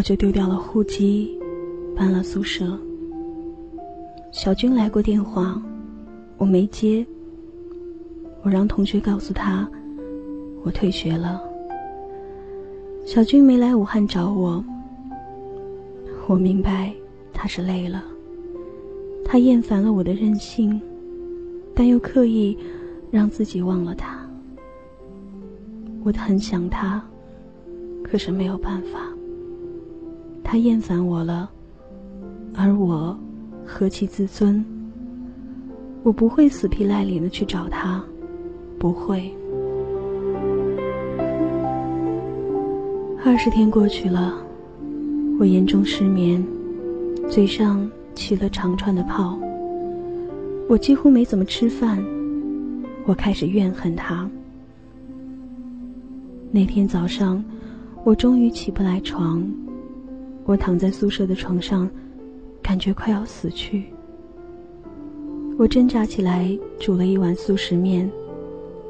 我就丢掉了户籍，搬了宿舍。小军来过电话，我没接。我让同学告诉他，我退学了。小军没来武汉找我，我明白他是累了，他厌烦了我的任性，但又刻意让自己忘了他。我很想他，可是没有办法。他厌烦我了，而我何其自尊，我不会死皮赖脸的去找他，不会。二十天过去了，我严重失眠，嘴上起了长串的泡。我几乎没怎么吃饭，我开始怨恨他。那天早上，我终于起不来床，我躺在宿舍的床上，感觉快要死去。我挣扎起来，煮了一碗速食面，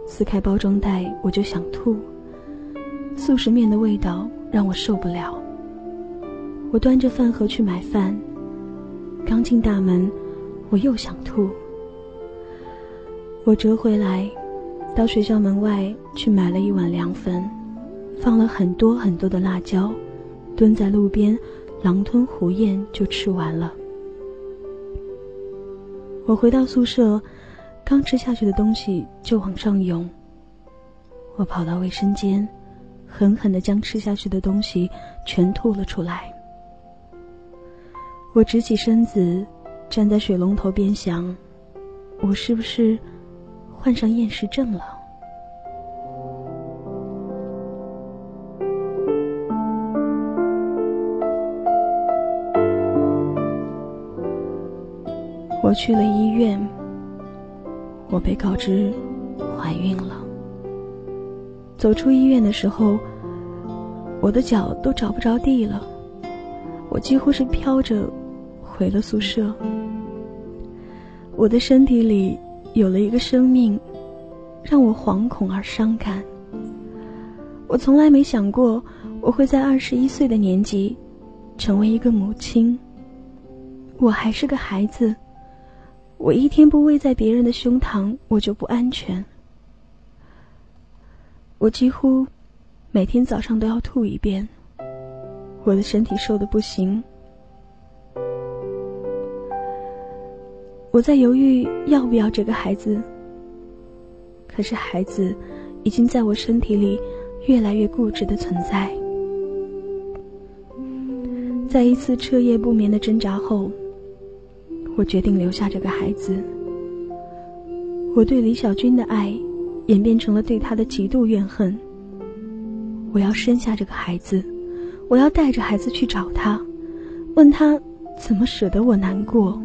撕开包装袋，我就想吐。速食面的味道让我受不了。我端着饭盒去买饭，刚进大门，我又想吐。我折回来，到学校门外去买了一碗凉粉，放了很多很多的辣椒，蹲在路边，狼吞虎咽就吃完了。我回到宿舍，刚吃下去的东西就往上涌。我跑到卫生间。狠狠的将吃下去的东西全吐了出来。我直起身子，站在水龙头边想：我是不是患上厌食症了？我去了医院，我被告知怀孕了。走出医院的时候，我的脚都找不着地了，我几乎是飘着回了宿舍。我的身体里有了一个生命，让我惶恐而伤感。我从来没想过我会在二十一岁的年纪成为一个母亲。我还是个孩子，我一天不偎在别人的胸膛，我就不安全。我几乎每天早上都要吐一遍，我的身体瘦的不行。我在犹豫要不要这个孩子，可是孩子已经在我身体里越来越固执的存在。在一次彻夜不眠的挣扎后，我决定留下这个孩子。我对李小军的爱。演变成了对他的极度怨恨。我要生下这个孩子，我要带着孩子去找他，问他怎么舍得我难过。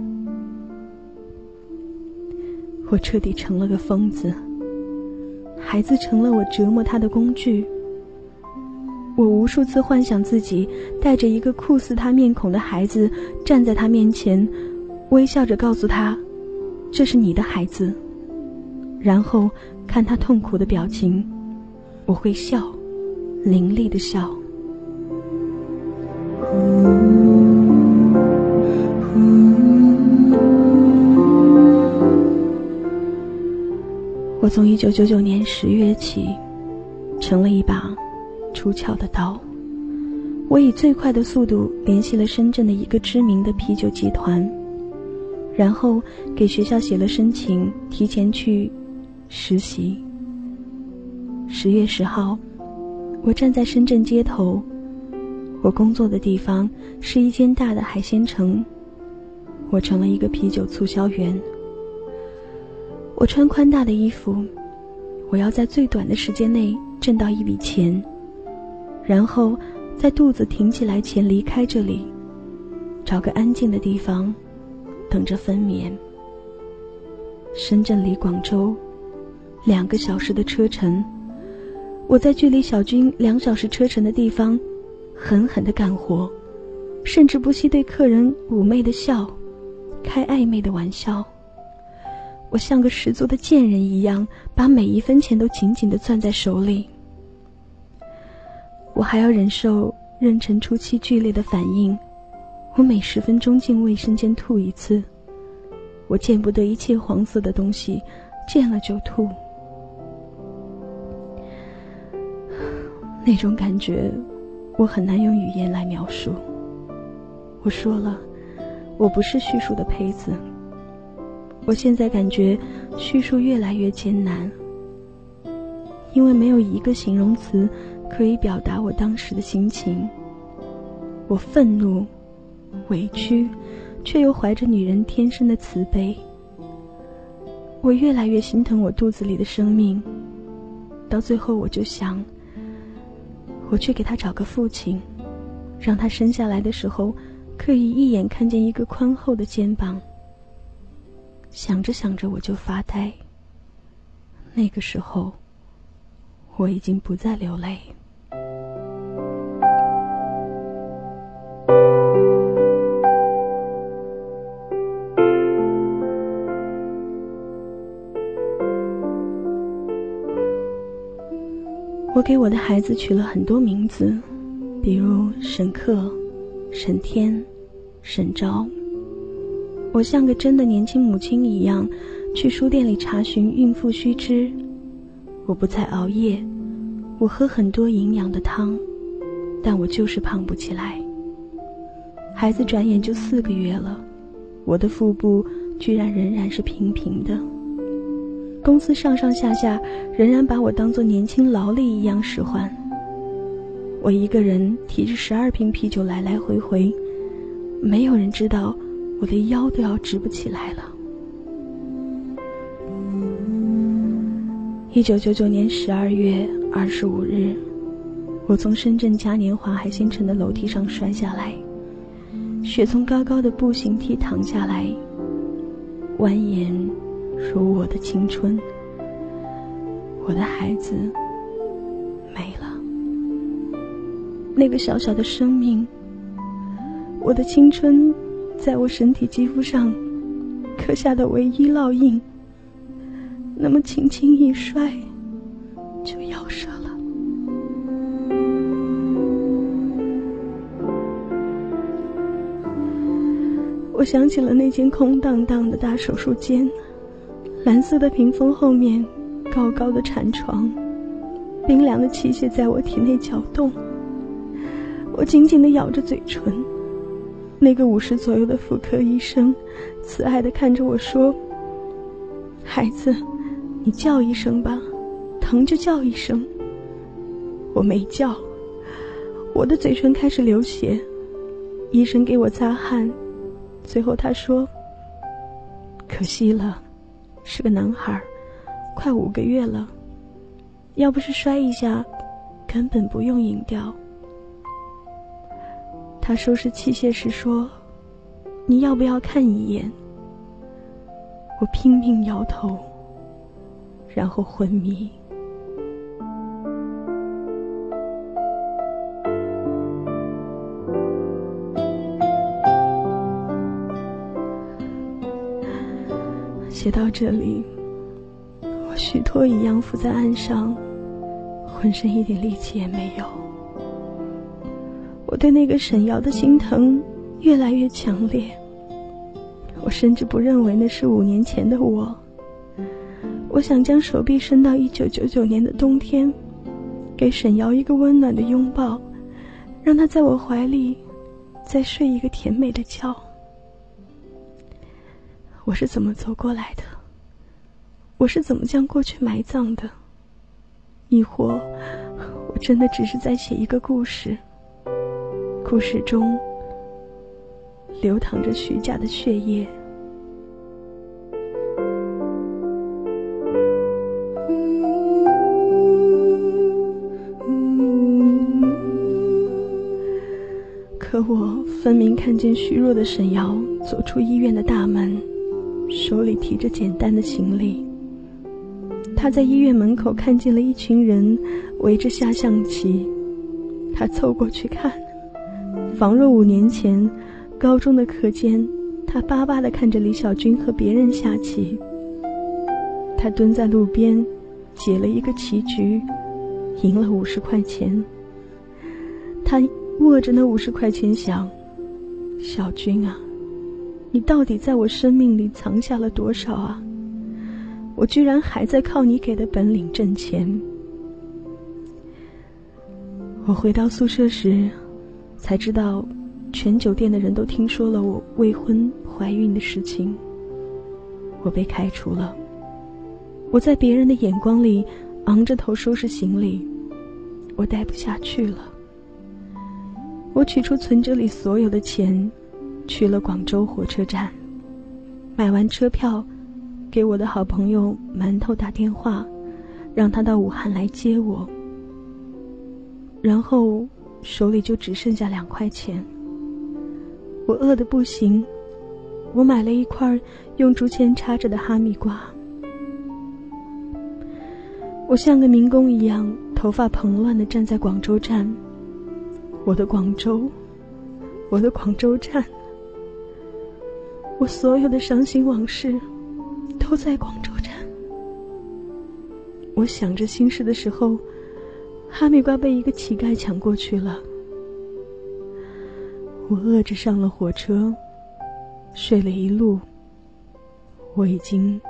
我彻底成了个疯子，孩子成了我折磨他的工具。我无数次幻想自己带着一个酷似他面孔的孩子站在他面前，微笑着告诉他：“这是你的孩子。”然后。看他痛苦的表情，我会笑，凌厉的笑。我从一九九九年十月起，成了一把出鞘的刀。我以最快的速度联系了深圳的一个知名的啤酒集团，然后给学校写了申请，提前去。实习。十月十号，我站在深圳街头，我工作的地方是一间大的海鲜城。我成了一个啤酒促销员。我穿宽大的衣服，我要在最短的时间内挣到一笔钱，然后在肚子挺起来前离开这里，找个安静的地方，等着分娩。深圳离广州。两个小时的车程，我在距离小军两小时车程的地方，狠狠的干活，甚至不惜对客人妩媚的笑，开暧昧的玩笑。我像个十足的贱人一样，把每一分钱都紧紧的攥在手里。我还要忍受妊娠初期剧烈的反应，我每十分钟进卫生间吐一次，我见不得一切黄色的东西，见了就吐。那种感觉，我很难用语言来描述。我说了，我不是叙述的胚子。我现在感觉叙述越来越艰难，因为没有一个形容词可以表达我当时的心情。我愤怒、委屈，却又怀着女人天生的慈悲。我越来越心疼我肚子里的生命，到最后我就想。我去给他找个父亲，让他生下来的时候可以一眼看见一个宽厚的肩膀。想着想着我就发呆。那个时候，我已经不再流泪。给我的孩子取了很多名字，比如沈克、沈天、沈昭。我像个真的年轻母亲一样，去书店里查询孕妇须知。我不再熬夜，我喝很多营养的汤，但我就是胖不起来。孩子转眼就四个月了，我的腹部居然仍然是平平的。公司上上下下仍然把我当做年轻劳力一样使唤。我一个人提着十二瓶啤酒来来回回，没有人知道我的腰都要直不起来了。一九九九年十二月二十五日，我从深圳嘉年华海星城的楼梯上摔下来，血从高高的步行梯淌下来，蜿蜒。如我的青春，我的孩子没了。那个小小的生命，我的青春，在我身体肌肤上刻下的唯一烙印，那么轻轻一摔，就夭折了。我想起了那间空荡荡的大手术间。蓝色的屏风后面，高高的产床，冰凉的器械在我体内搅动。我紧紧地咬着嘴唇。那个五十左右的妇科医生，慈爱地看着我说：“孩子，你叫一声吧，疼就叫一声。”我没叫，我的嘴唇开始流血。医生给我擦汗，最后他说：“可惜了。”是个男孩，快五个月了。要不是摔一下，根本不用引掉。他收拾器械时说：“你要不要看一眼？”我拼命摇头，然后昏迷。写到这里，我虚脱一样伏在岸上，浑身一点力气也没有。我对那个沈瑶的心疼越来越强烈。我甚至不认为那是五年前的我。我想将手臂伸到一九九九年的冬天，给沈瑶一个温暖的拥抱，让她在我怀里再睡一个甜美的觉。我是怎么走过来的？我是怎么将过去埋葬的？亦或，我真的只是在写一个故事？故事中流淌着虚假的血液。可我分明看见虚弱的沈瑶走出医院的大门。手里提着简单的行李，他在医院门口看见了一群人围着下象棋，他凑过去看，仿若五年前高中的课间，他巴巴地看着李小军和别人下棋。他蹲在路边，解了一个棋局，赢了五十块钱。他握着那五十块钱想：“小军啊，你到底在我生命里藏下了多少啊？我居然还在靠你给的本领挣钱。”我回到宿舍时，才知道，全酒店的人都听说了我未婚怀孕的事情。我被开除了。我在别人的眼光里，昂着头收拾行李，我待不下去了。我取出存折里所有的钱，去了广州火车站，买完车票，给我的好朋友馒头打电话，让他到武汉来接我。然后手里就只剩下两块钱。我饿得不行，我买了一块用竹签插着的哈密瓜。我像个民工一样，头发蓬乱的站在广州站。我的广州，我的广州站，我所有的伤心往事都在广州站。我想着心事的时候。哈密瓜被一个乞丐抢过去了，我饿着上了火车，睡了一路。我已经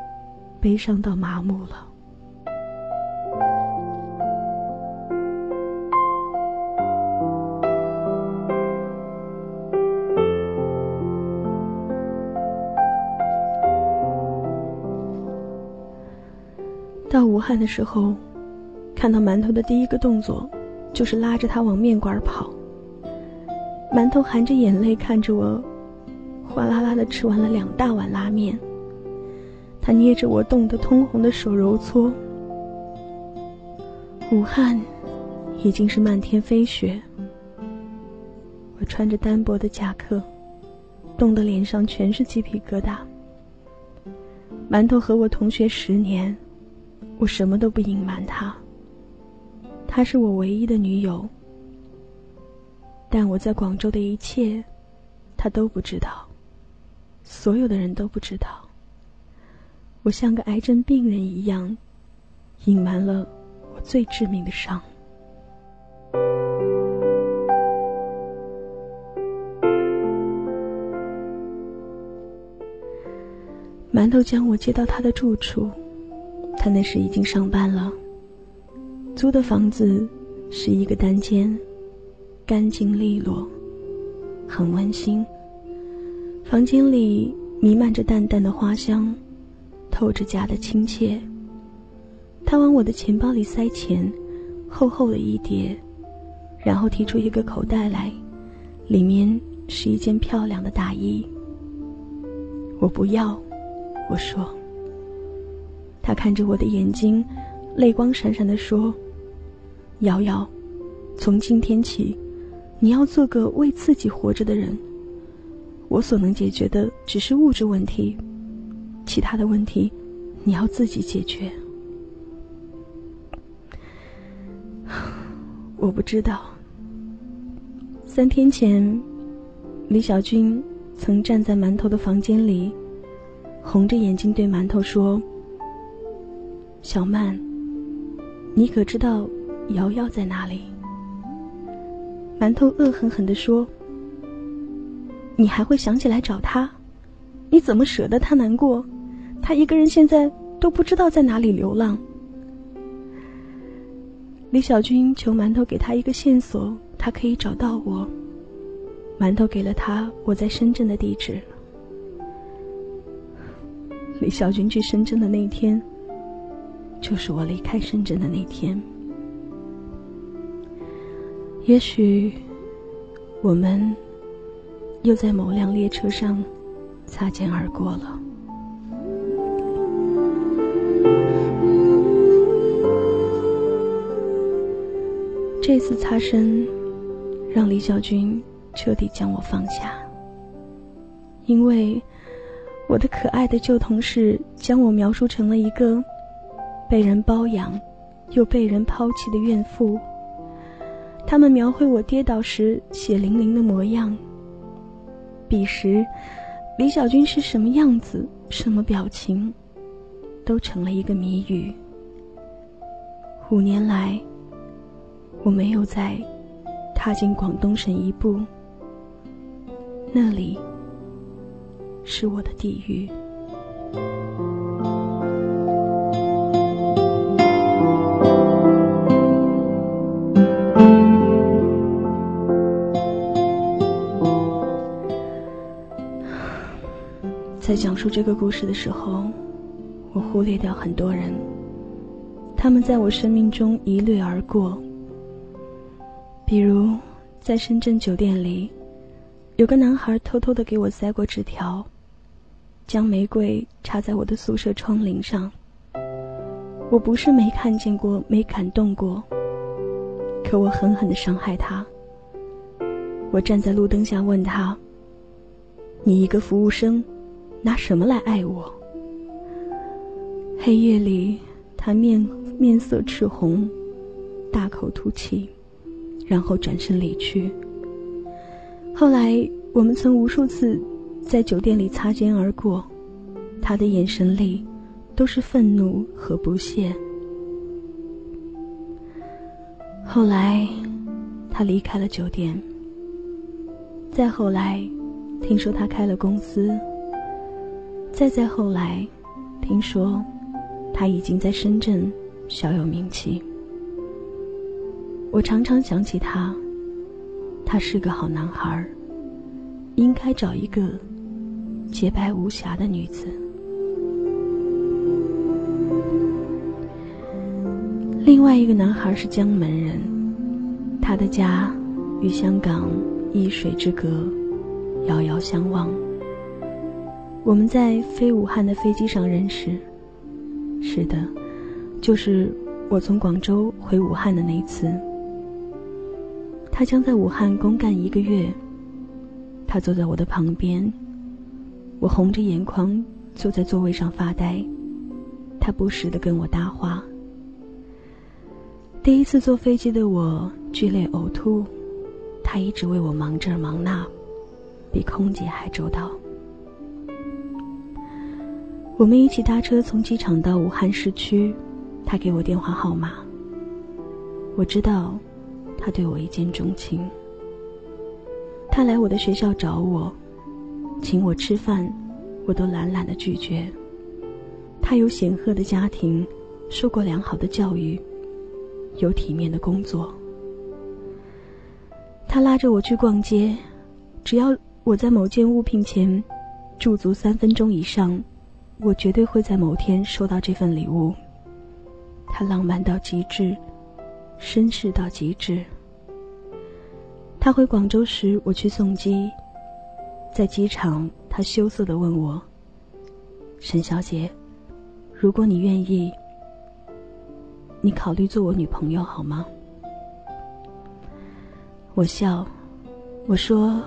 悲伤到麻木了。汉的时候。看到馒头的第一个动作，就是拉着他往面馆跑。馒头含着眼泪看着我，哗啦啦的吃完了两大碗拉面。他捏着我冻得通红的手揉搓。武汉已经是漫天飞雪，我穿着单薄的夹克，冻得脸上全是鸡皮疙瘩。馒头和我同学十年，我什么都不隐瞒他。她是我唯一的女友，但我在广州的一切，她都不知道，所有的人都不知道。我像个癌症病人一样，隐瞒了我最致命的伤。馒头将我接到他的住处，他那时已经上班了。租的房子是一个单间，干净利落，很温馨。房间里弥漫着淡淡的花香，透着家的亲切。他往我的钱包里塞钱，厚厚的一叠，然后提出一个口袋来，里面是一件漂亮的大衣。我不要，我说。他看着我的眼睛，泪光闪闪地说。瑶瑶，从今天起，你要做个为自己活着的人。我所能解决的只是物质问题，其他的问题，你要自己解决。我不知道。三天前，李小军曾站在馒头的房间里，红着眼睛对馒头说：“小曼，你可知道？”瑶瑶在哪里？馒头恶狠狠地说：“你还会想起来找他？你怎么舍得他难过？他一个人现在都不知道在哪里流浪。”李小军求馒头给他一个线索，他可以找到我。馒头给了他我在深圳的地址。李小军去深圳的那一天，就是我离开深圳的那天。也许，我们又在某辆列车上擦肩而过了。这次擦身，让李小军彻底将我放下，因为我的可爱的旧同事将我描述成了一个被人包养又被人抛弃的怨妇。他们描绘我跌倒时血淋淋的模样。彼时，李小军是什么样子、什么表情，都成了一个谜语。五年来，我没有再踏进广东省一步，那里是我的地狱。在讲述这个故事的时候，我忽略掉很多人，他们在我生命中一掠而过。比如，在深圳酒店里，有个男孩偷偷的给我塞过纸条，将玫瑰插在我的宿舍窗棂上。我不是没看见过，没感动过，可我狠狠的伤害他。我站在路灯下问他：“你一个服务生？”拿什么来爱我？黑夜里，他面面色赤红，大口吐气，然后转身离去。后来，我们曾无数次在酒店里擦肩而过，他的眼神里都是愤怒和不屑。后来，他离开了酒店。再后来，听说他开了公司。再再后来，听说他已经在深圳小有名气。我常常想起他，他是个好男孩，应该找一个洁白无瑕的女子。另外一个男孩是江门人，他的家与香港一水之隔，遥遥相望。我们在飞武汉的飞机上认识。是的，就是我从广州回武汉的那次。他将在武汉公干一个月。他坐在我的旁边，我红着眼眶坐在座位上发呆。他不时的跟我搭话。第一次坐飞机的我剧烈呕吐，他一直为我忙这忙那，比空姐还周到。我们一起搭车从机场到武汉市区，他给我电话号码。我知道，他对我一见钟情。他来我的学校找我，请我吃饭，我都懒懒的拒绝。他有显赫的家庭，受过良好的教育，有体面的工作。他拉着我去逛街，只要我在某件物品前驻足三分钟以上。我绝对会在某天收到这份礼物。他浪漫到极致，绅士到极致。他回广州时，我去送机，在机场，他羞涩的问我：“沈小姐，如果你愿意，你考虑做我女朋友好吗？”我笑，我说：“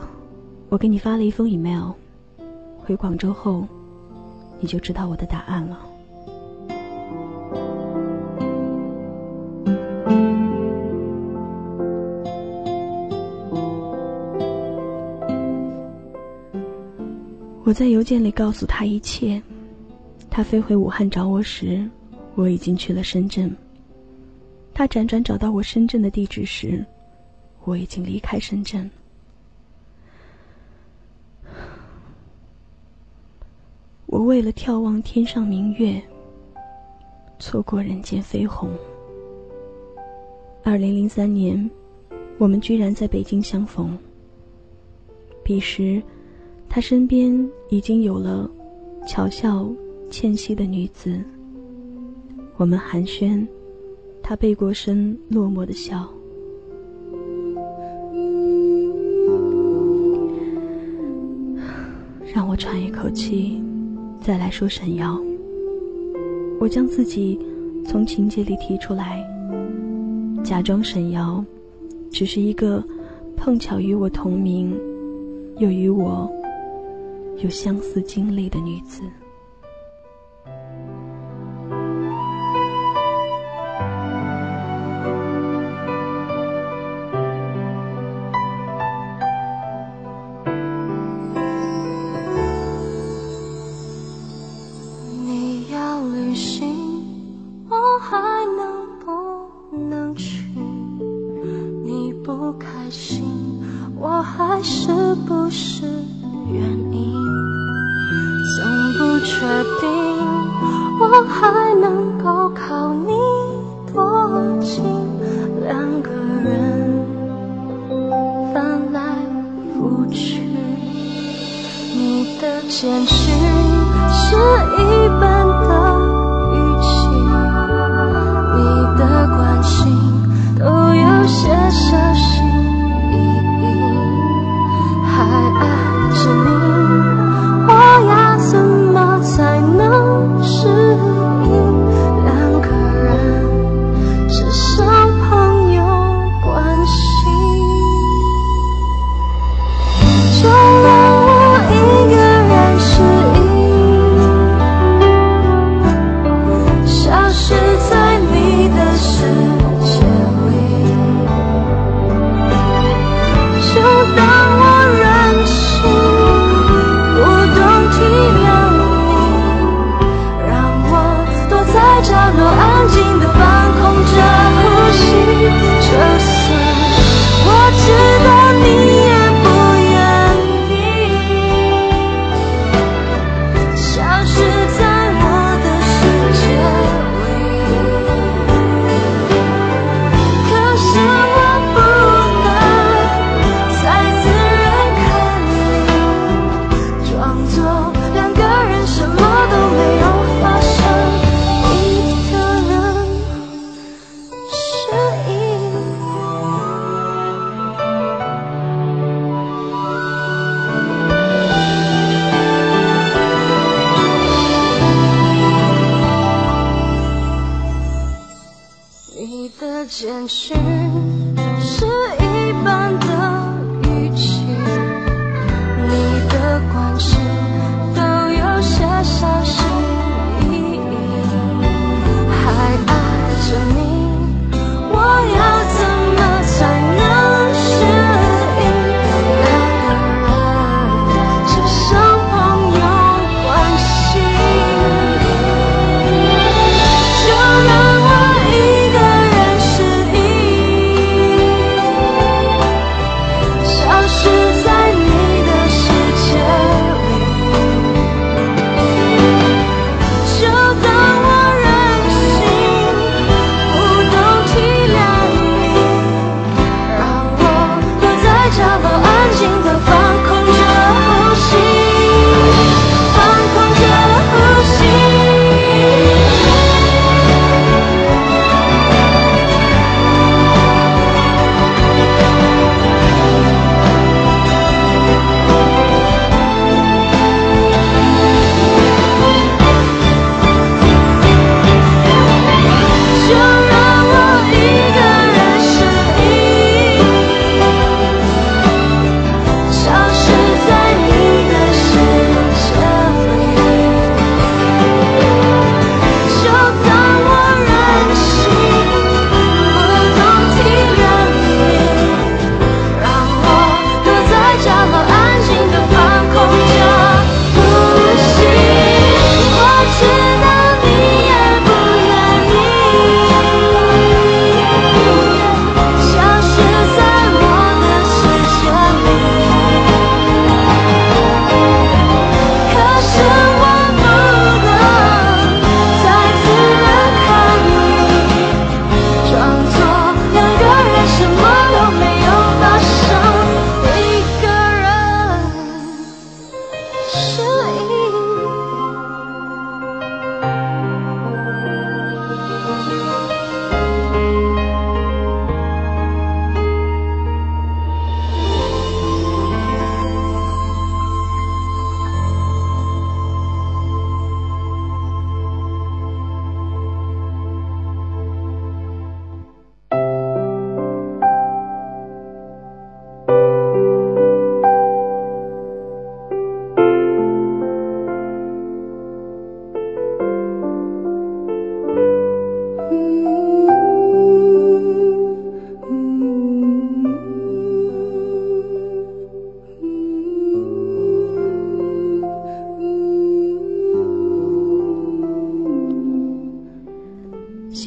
我给你发了一封 email，回广州后。”你就知道我的答案了。我在邮件里告诉他一切。他飞回武汉找我时，我已经去了深圳。他辗转找到我深圳的地址时，我已经离开深圳。我为了眺望天上明月，错过人间飞鸿。二零零三年，我们居然在北京相逢。彼时，他身边已经有了巧笑倩兮的女子。我们寒暄，他背过身，落寞的笑。让我喘一口气。再来说沈瑶，我将自己从情节里提出来，假装沈瑶只是一个碰巧与我同名，又与我有相似经历的女子。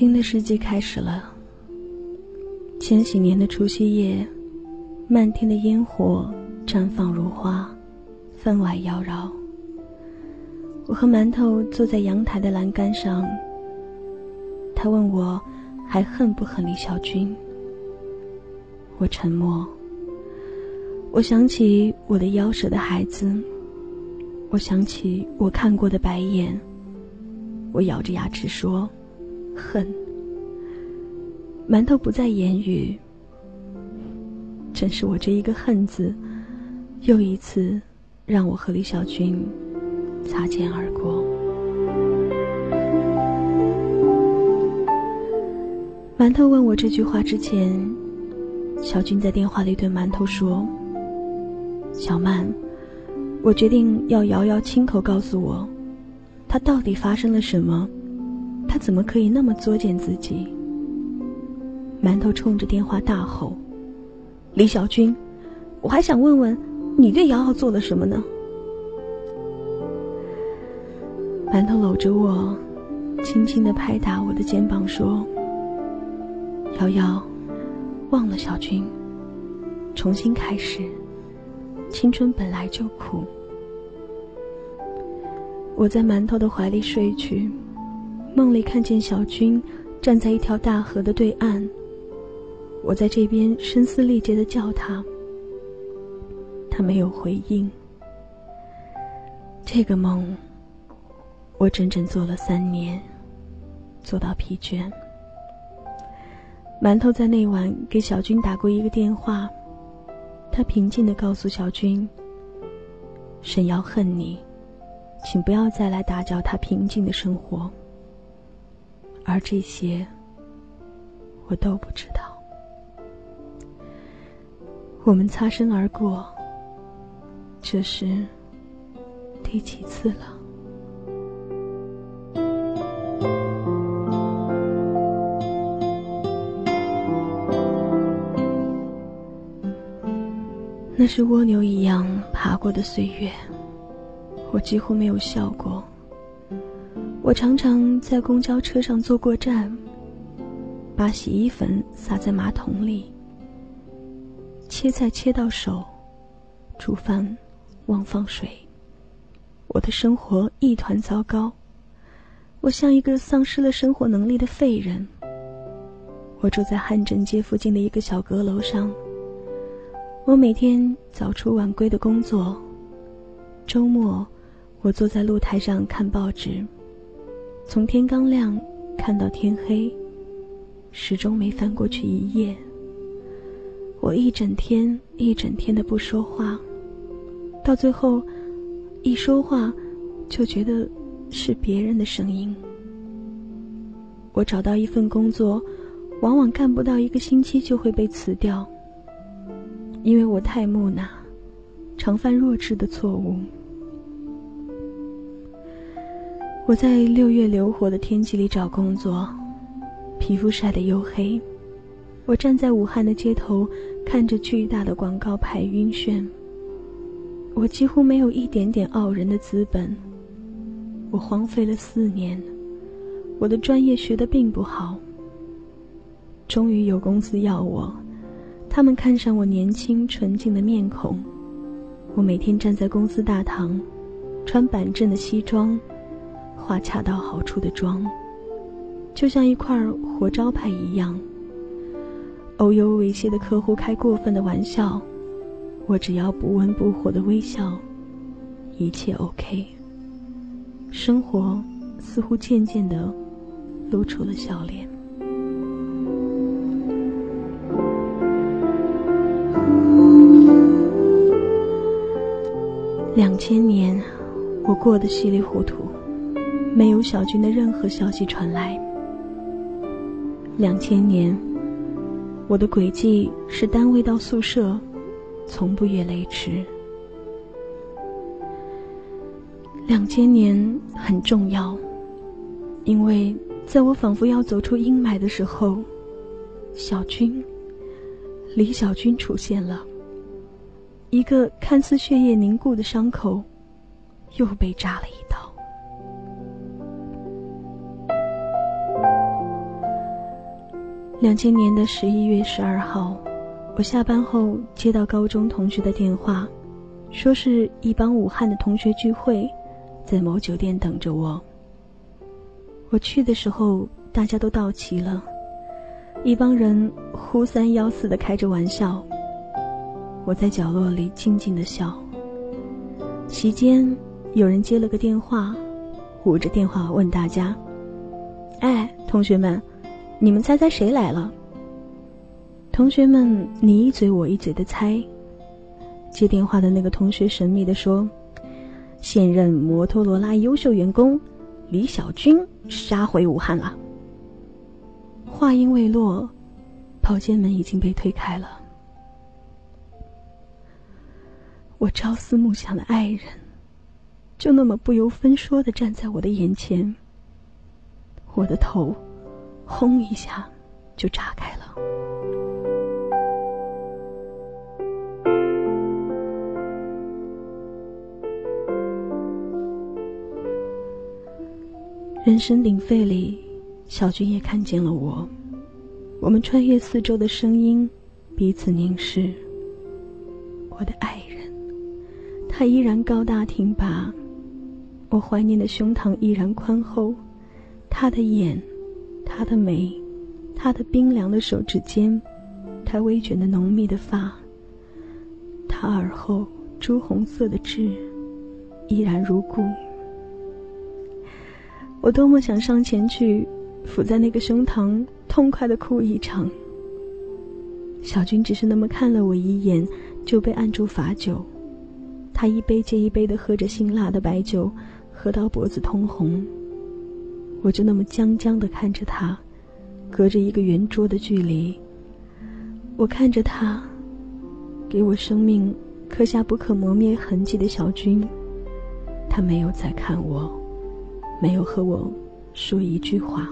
新的世纪开始了。千禧年的除夕夜，漫天的烟火绽放如花，分外妖娆。我和馒头坐在阳台的栏杆上。他问我还恨不恨李小军？我沉默。我想起我的夭折的孩子，我想起我看过的白眼，我咬着牙齿说。恨。”馒头不再言语。正是我这一个“恨”字，又一次让我和李小军擦肩而过。馒头问我这句话之前，小军在电话里对馒头说：“小曼，我决定要瑶瑶亲口告诉我，他到底发生了什么，怎么可以那么作践自己？”馒头冲着电话大吼：“李小军，我还想问问，你对瑶瑶做了什么呢？”馒头搂着我，轻轻的拍打我的肩膀说。瑶瑶，忘了小军，重新开始。青春本来就苦。我在馒头的怀里睡去，梦里看见小军站在一条大河的对岸。我在这边声嘶力竭的叫他，他没有回应。这个梦，我整整做了三年，做到疲倦。馒头在那晚给小军打过一个电话，他平静的告诉小军：“沈瑶恨你，请不要再来打搅他平静的生活。”而这些，我都不知道。我们擦身而过，这是第几次了？那是蜗牛一样爬过的岁月，我几乎没有笑过。我常常在公交车上坐过站，把洗衣粉撒在马桶里，切菜切到手，煮饭忘放水。我的生活一团糟糕，我像一个丧失了生活能力的废人。我住在汉正街附近的一个小阁楼上。我每天早出晚归的工作，周末我坐在露台上看报纸，从天刚亮看到天黑，始终没翻过去一页。我一整天一整天的不说话，到最后一说话就觉得是别人的声音。我找到一份工作，往往干不到一个星期就会被辞掉。因为我太木讷，常犯弱智的错误。我在六月流火的天气里找工作，皮肤晒得黝黑。我站在武汉的街头，看着巨大的广告牌晕眩。我几乎没有一点点傲人的资本。我荒废了四年，我的专业学得并不好。终于有公司要我。他们看上我年轻纯净的面孔，我每天站在公司大堂，穿板正的西装，化恰到好处的妆，就像一块活招牌一样。偶有猥亵的客户开过分的玩笑，我只要不温不火的微笑，一切 OK。生活似乎渐渐的露出了笑脸。两千年，我过得稀里糊涂，没有小军的任何消息传来。两千年，我的轨迹是单位到宿舍，从不越雷池。两千年很重要，因为在我仿佛要走出阴霾的时候，小军，李小军出现了。一个看似血液凝固的伤口，又被扎了一刀。两千年的十一月十二号，我下班后接到高中同学的电话，说是一帮武汉的同学聚会，在某酒店等着我。我去的时候大家都到齐了，一帮人呼三吆四的开着玩笑。我在角落里静静的笑。席间，有人接了个电话，捂着电话问大家：“哎，同学们，你们猜猜谁来了？”同学们你一嘴我一嘴的猜。接电话的那个同学神秘的说：“现任摩托罗拉优秀员工李小军杀回武汉了。”话音未落，包间门已经被推开了。我朝思暮想的爱人，就那么不由分说的站在我的眼前。我的头，轰一下，就炸开了。人声鼎沸里，小军也看见了我。我们穿越四周的声音，彼此凝视。我的爱人，他依然高大挺拔，我怀念的胸膛依然宽厚。他的眼，他的眉，他的冰凉的手指尖，他微卷的浓密的发，他耳后朱红色的痣，依然如故。我多么想上前去，伏在那个胸膛，痛快的哭一场。小军只是那么看了我一眼，就被按住罚酒。他一杯接一杯的喝着辛辣的白酒，喝到脖子通红。我就那么僵僵的看着他，隔着一个圆桌的距离。我看着他，给我生命刻下不可磨灭痕迹的小军，他没有再看我。没有和我说一句话。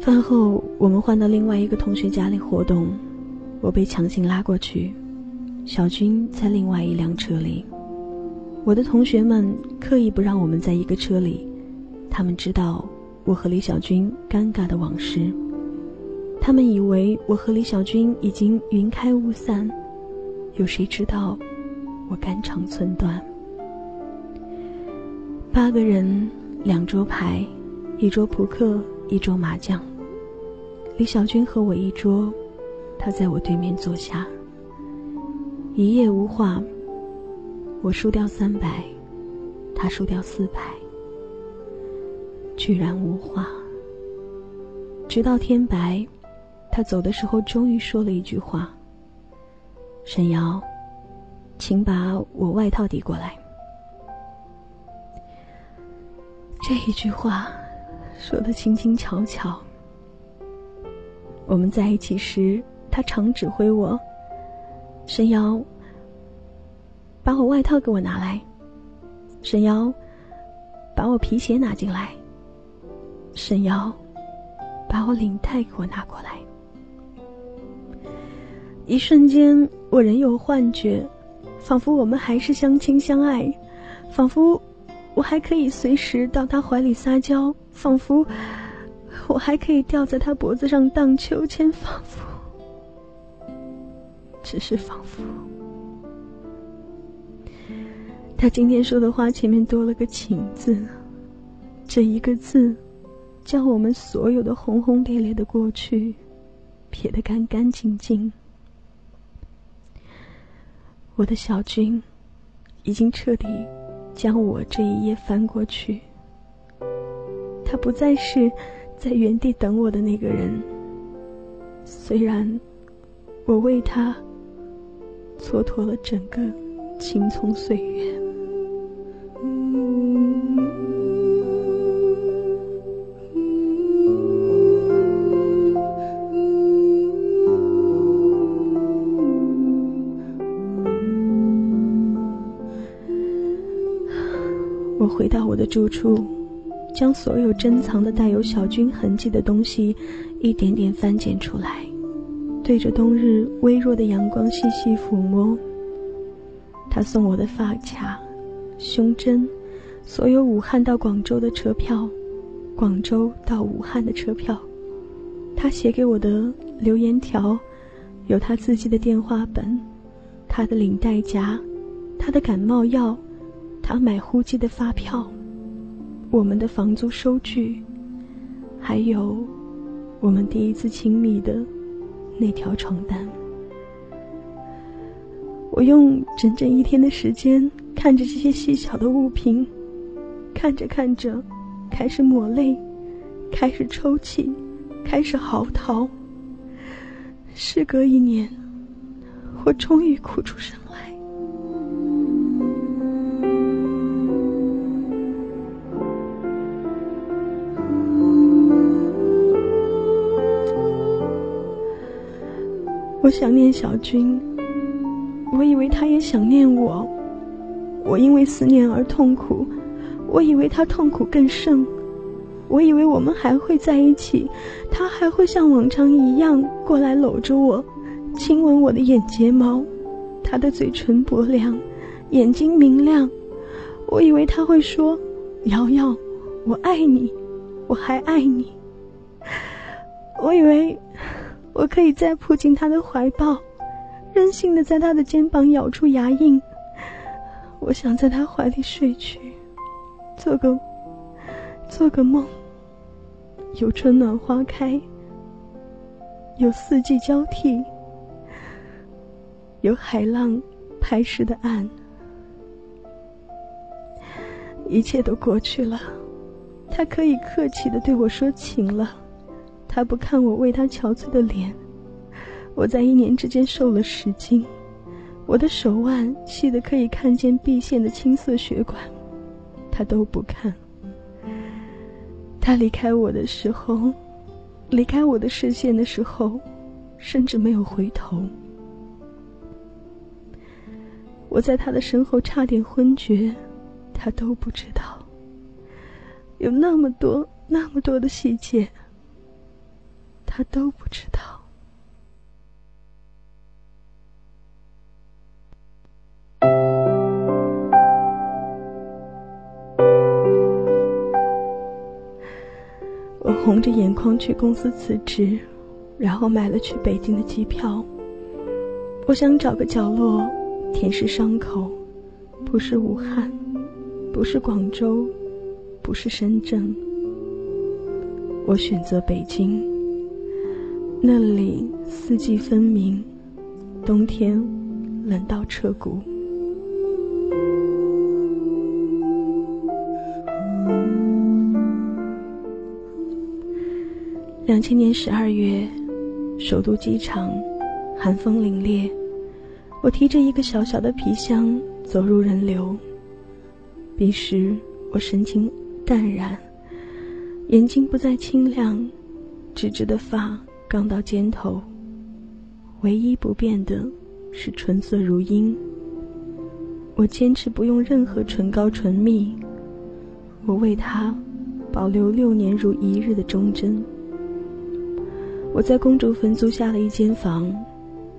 饭后，我们换到另外一个同学家里活动，我被强行拉过去，小军在另外一辆车里。我的同学们刻意不让我们在一个车里，他们知道我和李小军尴尬的往事，他们以为我和李小军已经云开雾散，有谁知道？我肝肠寸断。八个人，两桌牌，一桌扑克，一桌麻将。李小军和我一桌，他在我对面坐下。一夜无话。我输掉三百，他输掉四百，居然无话。直到天白，他走的时候终于说了一句话：“沈瑶。”请把我外套递过来。这一句话说的轻轻巧巧。我们在一起时，他常指挥我：“沈瑶，把我外套给我拿来。”“沈瑶，把我皮鞋拿进来。”“沈瑶，把我领带给我拿过来。”一瞬间，我仍有幻觉。仿佛我们还是相亲相爱，仿佛我还可以随时到他怀里撒娇，仿佛我还可以吊在他脖子上荡秋千，仿佛，只是仿佛。他今天说的话前面多了个“请”字，这一个字，将我们所有的轰轰烈烈的过去撇得干干净净。我的小军，已经彻底将我这一页翻过去。他不再是在原地等我的那个人。虽然我为他蹉跎了整个青葱岁月。回到我的住处，将所有珍藏的带有小军痕迹的东西一点点翻捡出来，对着冬日微弱的阳光细细抚摸。他送我的发卡、胸针，所有武汉到广州的车票，广州到武汉的车票，他写给我的留言条，有他自己的电话本，他的领带夹，他的感冒药。他买呼机的发票，我们的房租收据，还有我们第一次亲密的那条床单。我用整整一天的时间看着这些细小的物品，看着看着，开始抹泪，开始抽泣，开始嚎啕。事隔一年，我终于哭出声来。我想念小军。我以为他也想念我，我因为思念而痛苦，我以为他痛苦更甚，我以为我们还会在一起，他还会像往常一样过来搂着我，亲吻我的眼睫毛，他的嘴唇薄凉，眼睛明亮，我以为他会说：“瑶瑶，我爱你，我还爱你。”我以为我可以再扑进他的怀抱。任性的在他的肩膀咬出牙印，我想在他怀里睡去，做个做个梦。有春暖花开，有四季交替，有海浪拍湿的岸，一切都过去了。他可以客气的对我说情了，他不看我为他憔悴的脸。我在一年之间瘦了十斤，我的手腕细得可以看见臂线的青色血管，他都不看。他离开我的时候，离开我的视线的时候，甚至没有回头。我在他的身后差点昏厥，他都不知道。有那么多那么多的细节，他都不知道。我红着眼眶去公司辞职，然后买了去北京的机票。我想找个角落舔舐伤口，不是武汉，不是广州，不是深圳。我选择北京，那里四季分明，冬天冷到彻骨。两千年十二月，首都机场，寒风凛冽。我提着一个小小的皮箱走入人流。彼时我神情淡然，眼睛不再清亮，直直的发刚到肩头。唯一不变的是唇色如樱。我坚持不用任何唇膏唇蜜。我为他保留六年如一日的忠贞。我在公主坟租下了一间房，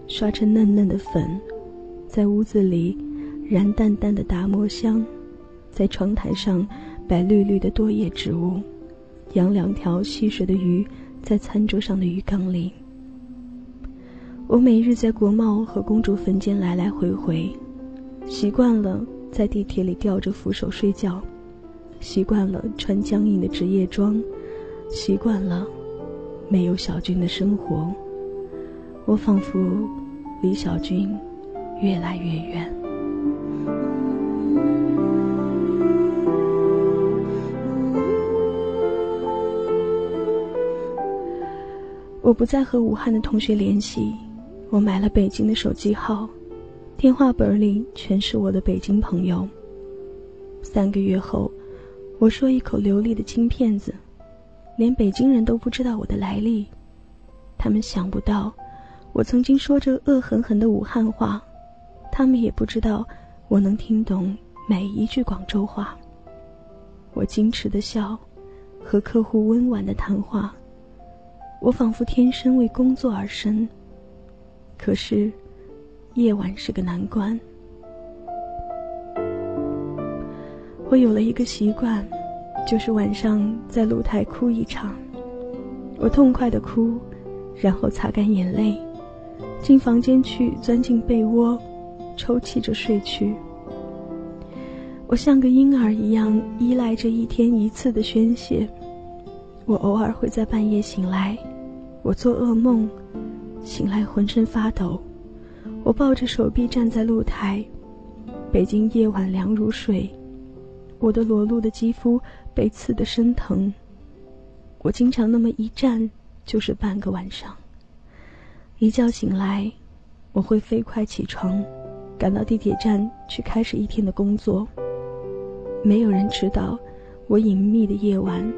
刷成嫩嫩的粉，在屋子里燃淡淡的达摩香，在窗台上摆绿绿的多叶植物，养两条戏水的鱼在餐桌上的鱼缸里。我每日在国贸和公主坟间来来回回，习惯了在地铁里吊着扶手睡觉，习惯了穿僵硬的职业装，习惯了。没有小军的生活，我仿佛离小军越来越远。我不再和武汉的同学联系，我买了北京的手机号，电话本里全是我的北京朋友。三个月后，我说一口流利的京片子。连北京人都不知道我的来历，他们想不到我曾经说着恶狠狠的武汉话，他们也不知道我能听懂每一句广州话。我矜持的笑，和客户温婉的谈话，我仿佛天生为工作而生。可是，夜晚是个难关。我有了一个习惯。就是晚上在露台哭一场，我痛快的哭，然后擦干眼泪，进房间去，钻进被窝，抽泣着睡去。我像个婴儿一样依赖着一天一次的宣泄。我偶尔会在半夜醒来，我做噩梦，醒来浑身发抖。我抱着手臂站在露台，北京夜晚凉如水，我的裸露的肌肤被刺得生疼。我经常那么一站就是半个晚上。一觉醒来，我会飞快起床，赶到地铁站去开始一天的工作。没有人知道，我隐秘的夜晚。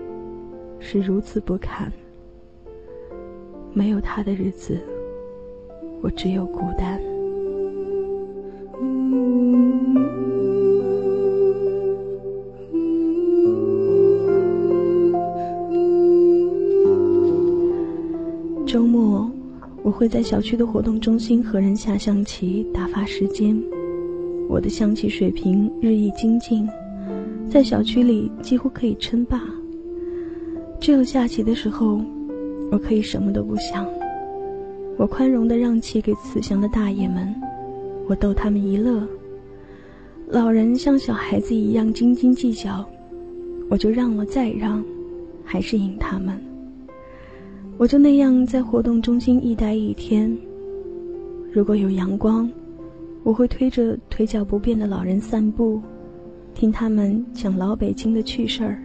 是如此不堪。没有他的日子，我只有孤单。周末，我会在小区的活动中心和人下象棋打发时间。我的象棋水平日益精进，在小区里几乎可以称霸。只有下棋的时候，我可以什么都不想。我宽容的让棋给慈祥的大爷们，我逗他们一乐。老人像小孩子一样斤斤计较，我就让了再让，还是赢他们。我就那样在活动中心一待一天。如果有阳光，我会推着腿脚不便的老人散步，听他们讲老北京的趣事儿。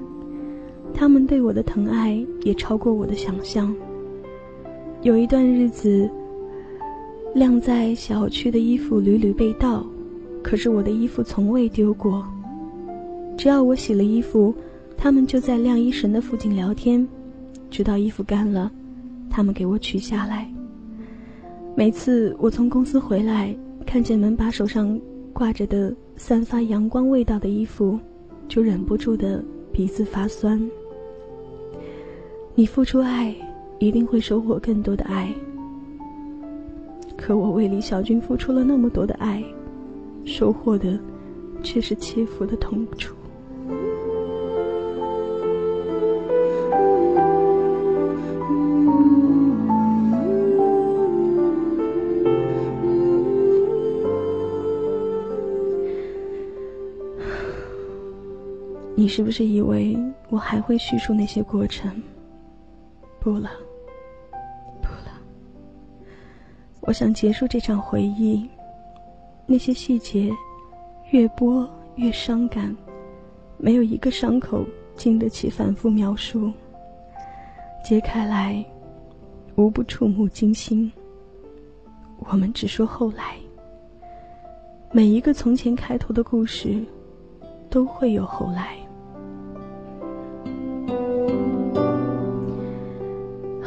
他们对我的疼爱也超过我的想象。有一段日子，晾在小区的衣服屡屡被盗，可是我的衣服从未丢过。只要我洗了衣服，他们就在晾衣绳的附近聊天，直到衣服干了，他们给我取下来。每次我从公司回来，看见门把手上挂着的散发阳光味道的衣服，就忍不住的鼻子发酸。你付出爱，一定会收获更多的爱。可我为李小军付出了那么多的爱，收获的却是切肤的痛楚。你是不是以为我还会叙述那些过程？不了，不了。我想结束这场回忆。那些细节，越播越伤感，没有一个伤口经得起反复描述。揭开来，无不触目惊心。我们只说后来。每一个从前开头的故事，都会有后来。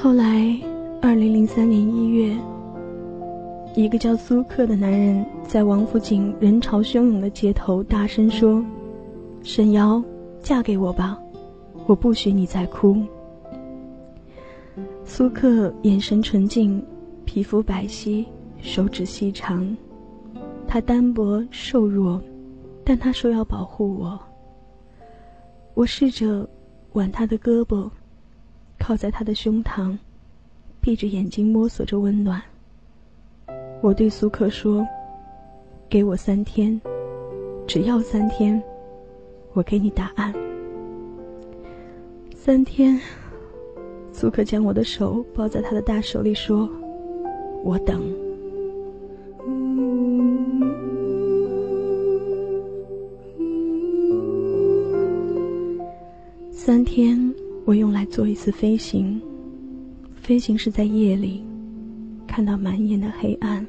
后来，二零零三年一月，一个叫苏克的男人在王府井人潮汹涌的街头大声说：“沈瑶，嫁给我吧，我不许你再哭。”苏克眼神纯净，皮肤白皙，手指细长，他单薄瘦弱，但他说要保护我。我试着挽他的胳膊。靠在他的胸膛，闭着眼睛摸索着温暖。我对苏克说：“给我三天，只要三天，我给你答案。”三天，苏克将我的手抱在他的大手里说：“我等。”三天。我用来做一次飞行，飞行是在夜里，看到满眼的黑暗。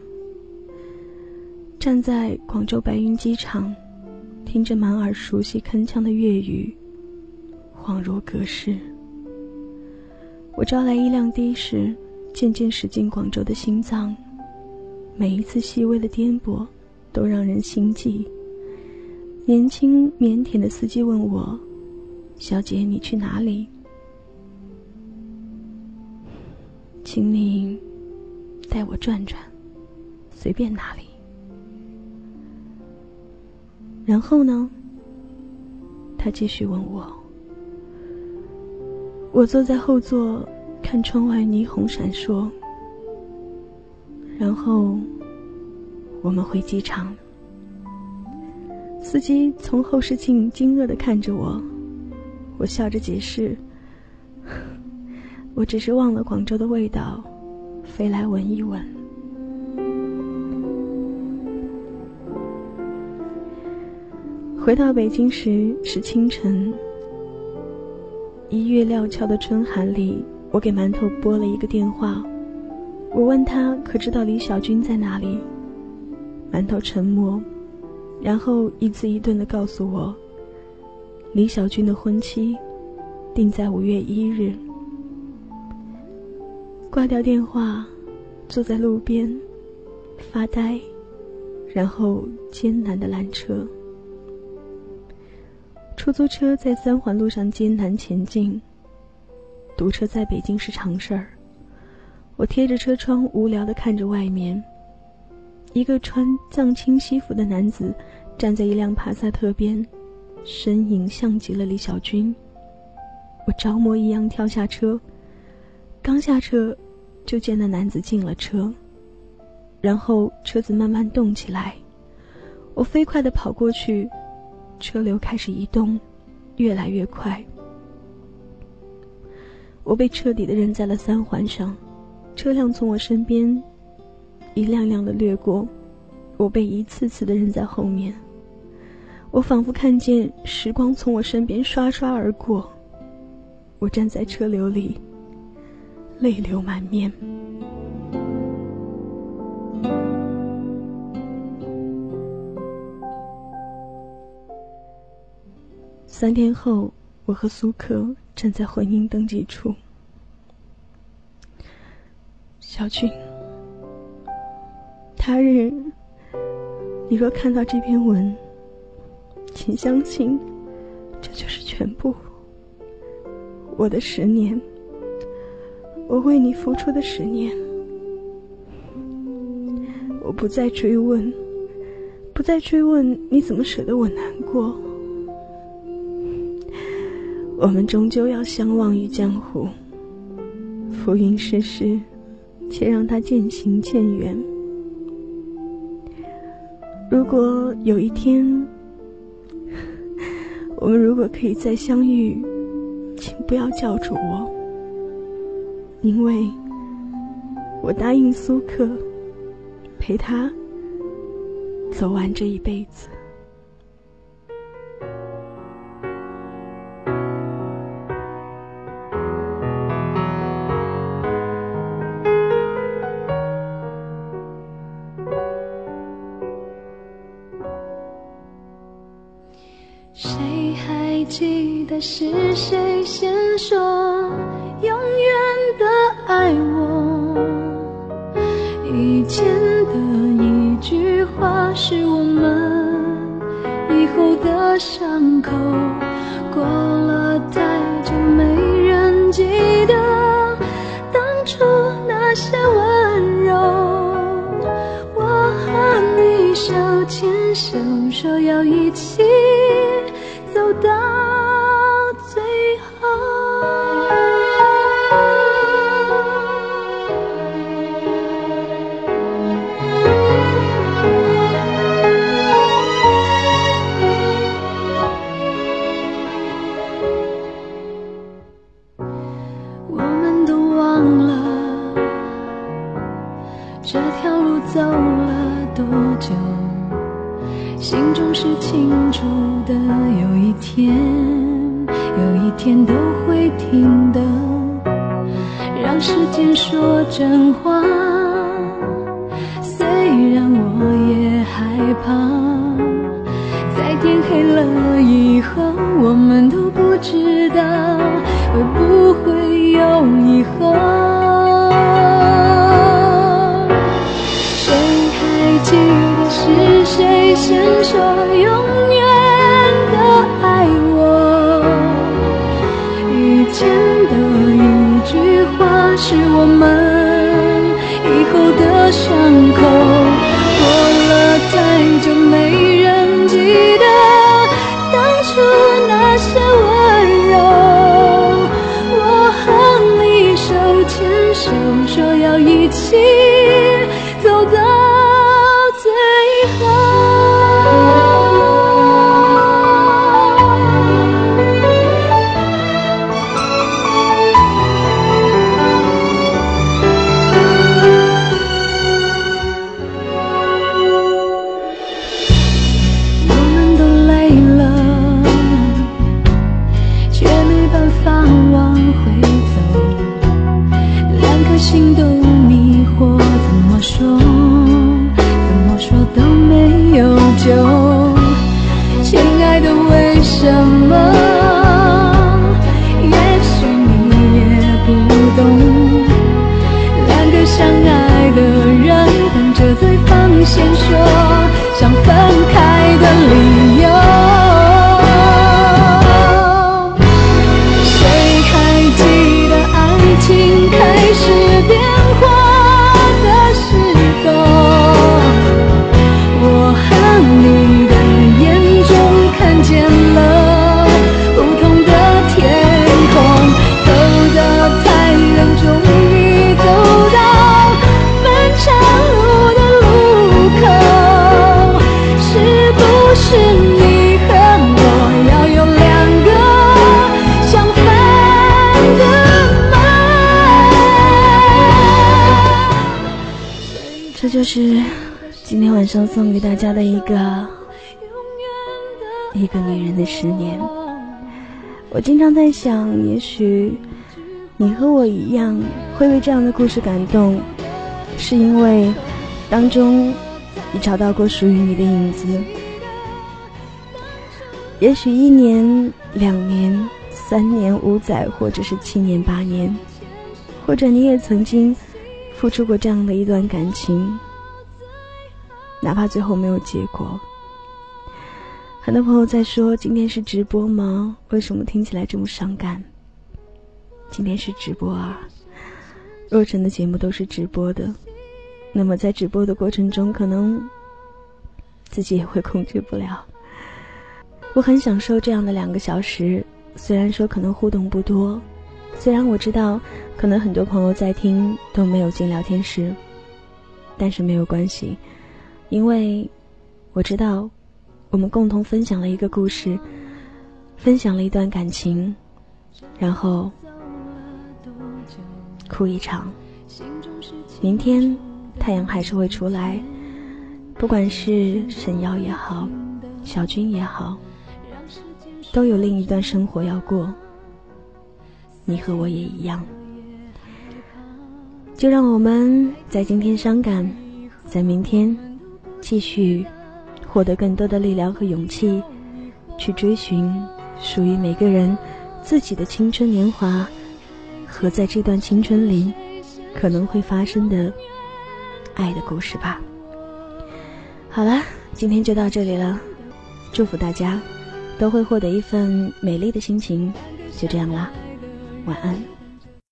站在广州白云机场，听着满耳熟悉铿锵的粤语，恍如隔世。我招来一辆的士，渐渐驶进广州的心脏，每一次细微的颠簸，都让人心悸。年轻腼腆的司机问我：“小姐，你去哪里？”请你带我转转，随便哪里。然后呢？他继续问我。我坐在后座，看窗外霓虹闪烁。然后，我们回机场。司机从后视镜惊愕的看着我，我笑着解释：“我只是忘了广州的味道，飞来闻一闻。”回到北京时是清晨，一月料峭的春寒里，我给馒头拨了一个电话，我问他可知道李小军在哪里。馒头沉默，然后一字一顿的告诉我，李小军的婚期定在五月一日。挂掉电话，坐在路边发呆，然后艰难地拦车。出租车在三环路上艰难前进。堵车在北京是常事儿。我贴着车窗，无聊地看着外面。一个穿藏青西服的男子站在一辆帕萨特边，身影像极了李小军。我着魔一样跳下车，刚下车，就见那男子进了车，然后车子慢慢动起来，我飞快地跑过去。车流开始移动，越来越快。我被彻底的扔在了三环上，车辆从我身边一辆辆的掠过，我被一次次的扔在后面。我仿佛看见时光从我身边刷刷而过，我站在车流里，泪流满面。三天后，我和苏克站在婚姻登记处。小俊，他日你若看到这篇文，请相信，这就是全部。我的十年，我为你付出的十年，我不再追问，不再追问你怎么舍得我难过。我们终究要相忘于江湖，浮云世事，且让它渐行渐远。如果有一天，我们如果可以再相遇，请不要叫住我，因为我答应苏克，陪他走完这一辈子。手，说要一起想，也许你和我一样会为这样的故事感动，是因为当中你找到过属于你的影子。也许一年、两年、三年、五载，或者是七年、八年，或者你也曾经付出过这样的一段感情，哪怕最后没有结果。很多朋友在说今天是直播吗？为什么听起来这么伤感？今天是直播啊！若晨的节目都是直播的，那么在直播的过程中，可能自己也会控制不了。我很享受这样的两个小时，虽然说可能互动不多，虽然我知道可能很多朋友在听都没有进聊天室，但是没有关系，因为我知道。我们共同分享了一个故事，分享了一段感情，然后哭一场。明天太阳还是会出来，不管是沈瑶也好，小军也好，都有另一段生活要过。你和我也一样，就让我们在今天伤感，在明天继续。获得更多的力量和勇气，去追寻属于每个人自己的青春年华和在这段青春里可能会发生的爱的故事吧。好了，今天就到这里了，祝福大家都会获得一份美丽的心情。就这样啦，晚安。